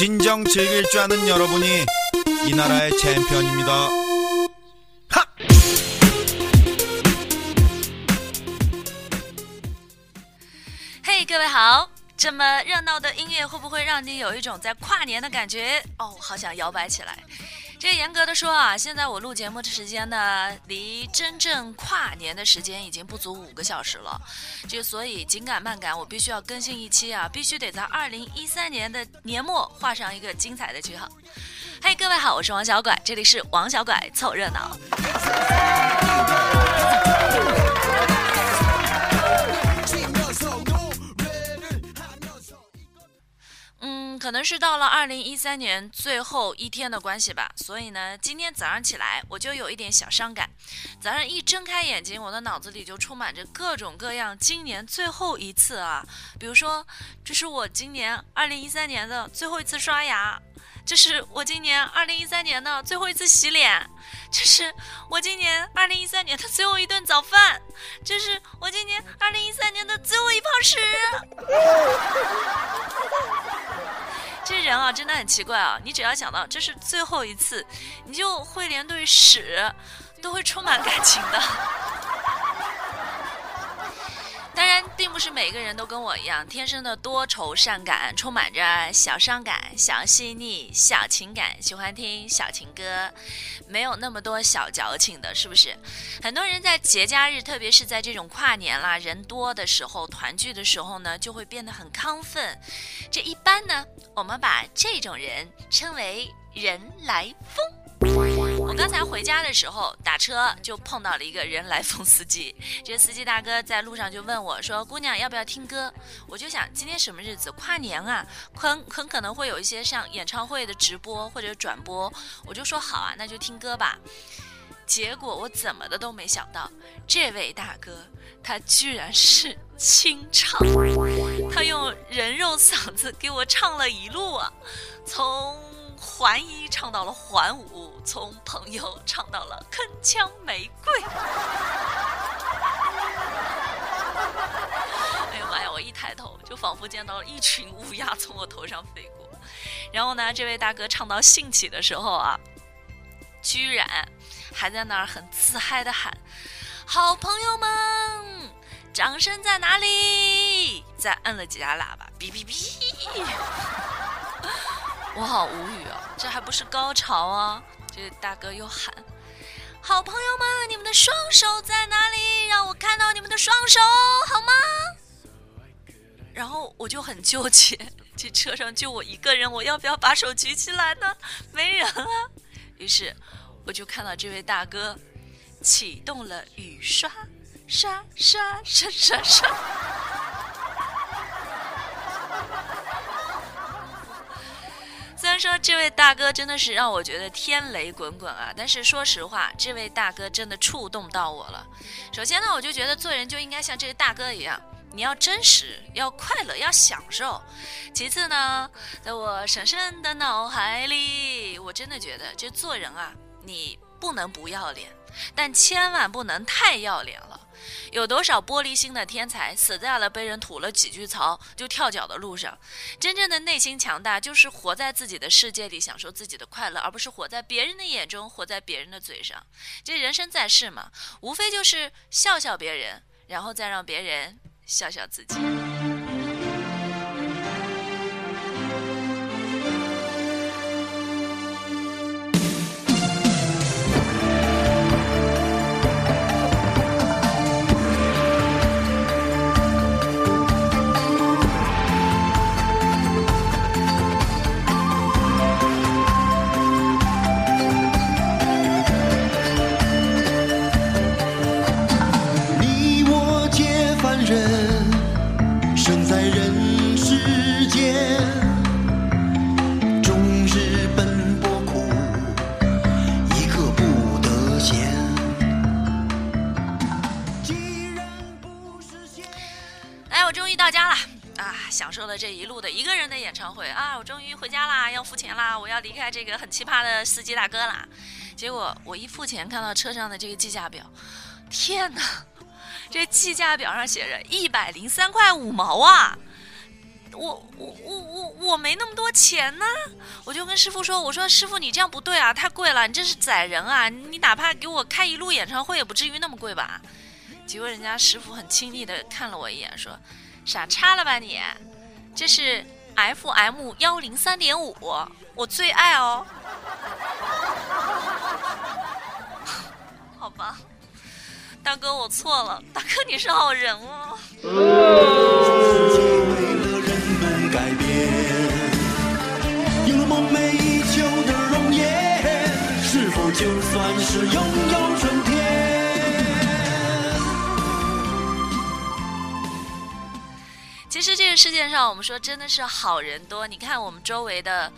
진정 즐길 줄 아는 여러분이 이 나라의 챔피언입니다. 하! 嘿，各位好！这么热闹的音乐会不会让你有一种在跨年的感觉？哦，好想摇摆起来。 这严格的说啊，现在我录节目的时间呢，离真正跨年的时间已经不足五个小时了。就所以紧赶慢赶，我必须要更新一期啊，必须得在二零一三年的年末画上一个精彩的句号。嘿，各位好，我是王小拐，这里是王小拐凑热闹。可能是到了二零一三年最后一天的关系吧，所以呢，今天早上起来我就有一点小伤感。早上一睁开眼睛，我的脑子里就充满着各种各样今年最后一次啊，比如说，这是我今年二零一三年的最后一次刷牙，这是我今年二零一三年的最后一次洗脸，这是我今年二零一三年的最后一顿早饭，这是我今年二零一三年的最后一泡屎。这人啊，真的很奇怪啊！你只要想到这是最后一次，你就会连对屎都会充满感情的。是每个人都跟我一样，天生的多愁善感，充满着小伤感、小细腻、小情感，喜欢听小情歌，没有那么多小矫情的，是不是？很多人在节假日，特别是在这种跨年啦、人多的时候、团聚的时候呢，就会变得很亢奋。这一般呢，我们把这种人称为“人来疯”。我刚才回家的时候打车就碰到了一个人来疯司机，这司机大哥在路上就问我说：“姑娘要不要听歌？”我就想今天什么日子？跨年啊，很很可能会有一些像演唱会的直播或者转播，我就说好啊，那就听歌吧。结果我怎么的都没想到，这位大哥他居然是清唱，他用人肉嗓子给我唱了一路啊，从。环一唱到了环五，从朋友唱到了铿锵玫瑰。哎呀妈呀！我一抬头，就仿佛见到了一群乌鸦从我头上飞过。然后呢，这位大哥唱到兴起的时候啊，居然还在那儿很自嗨的喊：“好朋友们，掌声在哪里？”再摁了几下喇叭，哔哔哔。我好无语啊！这还不是高潮啊！这大哥又喊：“好朋友们，你们的双手在哪里？让我看到你们的双手，好吗？”然后我就很纠结，这车上就我一个人，我要不要把手举起来呢？没人啊！于是我就看到这位大哥启动了雨刷，刷刷刷刷刷。说这位大哥真的是让我觉得天雷滚滚啊，但是说实话，这位大哥真的触动到我了。首先呢，我就觉得做人就应该像这位大哥一样，你要真实，要快乐，要享受。其次呢，在我深深的脑海里，我真的觉得这做人啊，你不能不要脸，但千万不能太要脸了。有多少玻璃心的天才死在了被人吐了几句槽就跳脚的路上？真正的内心强大，就是活在自己的世界里，享受自己的快乐，而不是活在别人的眼中，活在别人的嘴上。这人生在世嘛，无非就是笑笑别人，然后再让别人笑笑自己。享受了这一路的一个人的演唱会啊！我终于回家啦，要付钱啦，我要离开这个很奇葩的司机大哥啦。结果我一付钱，看到车上的这个计价表，天哪！这计价表上写着一百零三块五毛啊！我我我我我没那么多钱呢。我就跟师傅说：“我说师傅，你这样不对啊，太贵了，你这是宰人啊！你哪怕给我开一路演唱会，也不至于那么贵吧？”结果人家师傅很亲昵的看了我一眼，说：“傻叉了吧你？这是 FM 幺零三点五，我最爱哦。”好吧，大哥，我错了。大哥，你是好人哦。就算是拥其实这个世界上，我们说真的是好人多。你看我们周围的，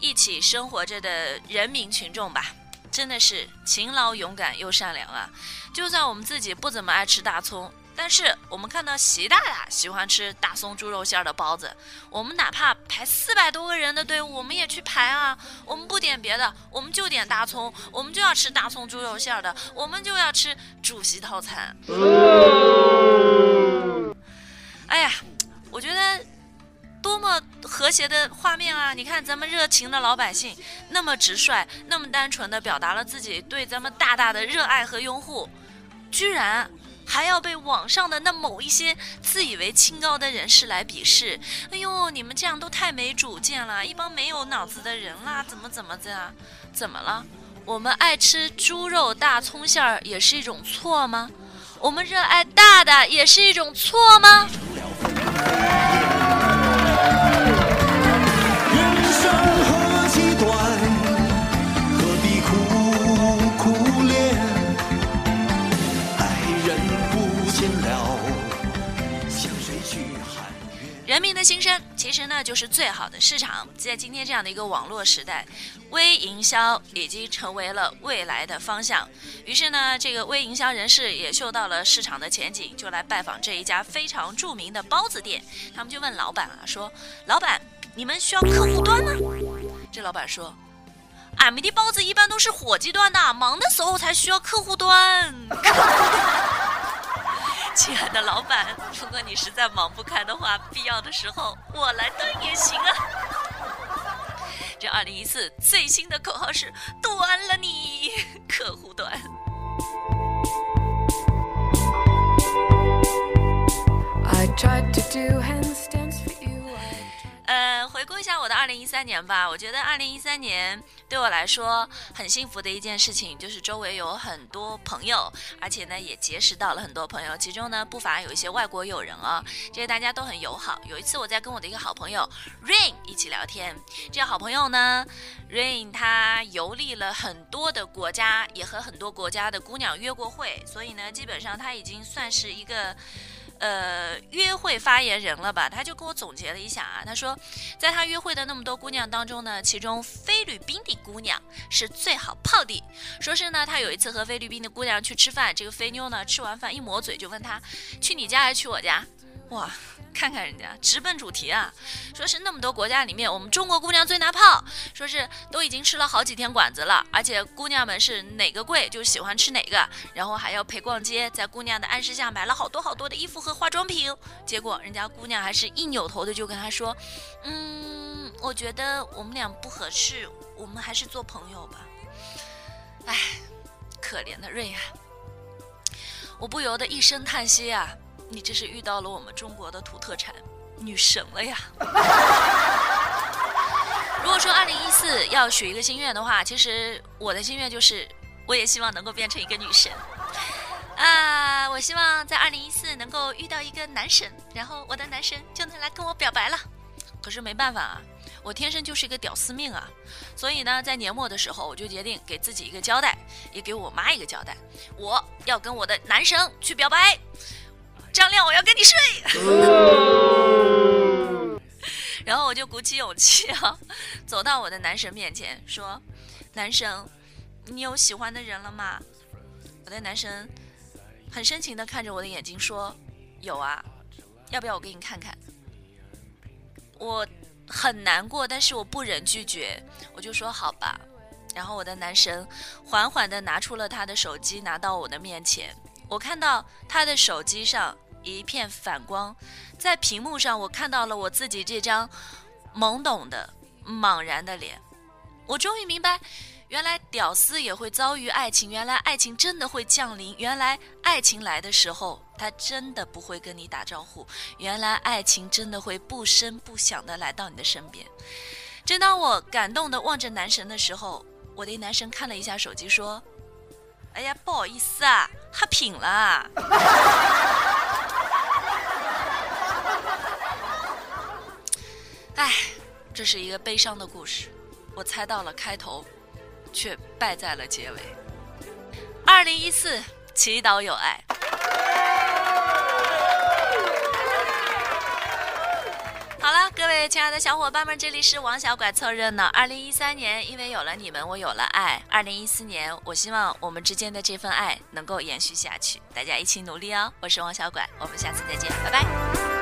一起生活着的人民群众吧，真的是勤劳、勇敢又善良啊。就算我们自己不怎么爱吃大葱，但是我们看到习大大喜欢吃大葱猪肉馅儿的包子，我们哪怕排四百多个人的队伍，我们也去排啊。我们不点别的，我们就点大葱，我们就要吃大葱猪肉馅儿的，我们就要吃主席套餐。哎呀，我觉得多么和谐的画面啊！你看咱们热情的老百姓，那么直率，那么单纯的表达了自己对咱们大大的热爱和拥护，居然还要被网上的那某一些自以为清高的人士来鄙视。哎呦，你们这样都太没主见了，一帮没有脑子的人啦！怎么怎么的啊？怎么了？我们爱吃猪肉大葱馅儿也是一种错吗？我们热爱大的也是一种错吗？新生其实呢就是最好的市场。在今天这样的一个网络时代，微营销已经成为了未来的方向。于是呢，这个微营销人士也嗅到了市场的前景，就来拜访这一家非常著名的包子店。他们就问老板啊，说：“老板，你们需要客户端吗？”这老板说。俺们的包子一般都是伙计端的，忙的时候才需要客户端。亲爱的老板，如果你实在忙不开的话，必要的时候我来端也行啊。这二零一四最新的口号是“端了你 客户端”。I tried to do 回顾一下我的二零一三年吧。我觉得二零一三年对我来说很幸福的一件事情，就是周围有很多朋友，而且呢也结识到了很多朋友，其中呢不乏有一些外国友人啊，这些大家都很友好。有一次我在跟我的一个好朋友 Rain 一起聊天，这个好朋友呢，Rain 他游历了很多的国家，也和很多国家的姑娘约过会，所以呢，基本上他已经算是一个。呃，约会发言人了吧？他就跟我总结了一下啊，他说，在他约会的那么多姑娘当中呢，其中菲律宾的姑娘是最好泡的。说是呢，他有一次和菲律宾的姑娘去吃饭，这个菲妞呢吃完饭一抹嘴就问他，去你家还是去我家？哇，看看人家直奔主题啊！说是那么多国家里面，我们中国姑娘最拿炮，说是都已经吃了好几天馆子了，而且姑娘们是哪个贵就喜欢吃哪个，然后还要陪逛街，在姑娘的暗示下买了好多好多的衣服和化妆品，结果人家姑娘还是一扭头的就跟他说，嗯，我觉得我们俩不合适，我们还是做朋友吧。唉，可怜的瑞啊，我不由得一声叹息啊。你这是遇到了我们中国的土特产女神了呀！如果说二零一四要许一个心愿的话，其实我的心愿就是，我也希望能够变成一个女神啊！我希望在二零一四能够遇到一个男神，然后我的男神就能来跟我表白了。可是没办法啊，我天生就是一个屌丝命啊！所以呢，在年末的时候，我就决定给自己一个交代，也给我妈一个交代，我要跟我的男神去表白。张亮，我要跟你睡。然后我就鼓起勇气啊，走到我的男神面前说：“男神，你有喜欢的人了吗？”我的男神很深情的看着我的眼睛说：“有啊，要不要我给你看看？”我很难过，但是我不忍拒绝，我就说：“好吧。”然后我的男神缓缓的拿出了他的手机，拿到我的面前。我看到他的手机上一片反光，在屏幕上我看到了我自己这张懵懂的、茫然的脸。我终于明白，原来屌丝也会遭遇爱情，原来爱情真的会降临，原来爱情来的时候，他真的不会跟你打招呼，原来爱情真的会不声不响的来到你的身边。正当我感动的望着男神的时候，我的男神看了一下手机，说：“哎呀，不好意思啊，哈品了。”唉，这是一个悲伤的故事。我猜到了开头，却败在了结尾。二零一四，祈祷有爱。好了，各位亲爱的小伙伴们，这里是王小拐凑热闹。二零一三年，因为有了你们，我有了爱。二零一四年，我希望我们之间的这份爱能够延续下去，大家一起努力哦。我是王小拐，我们下次再见，拜拜。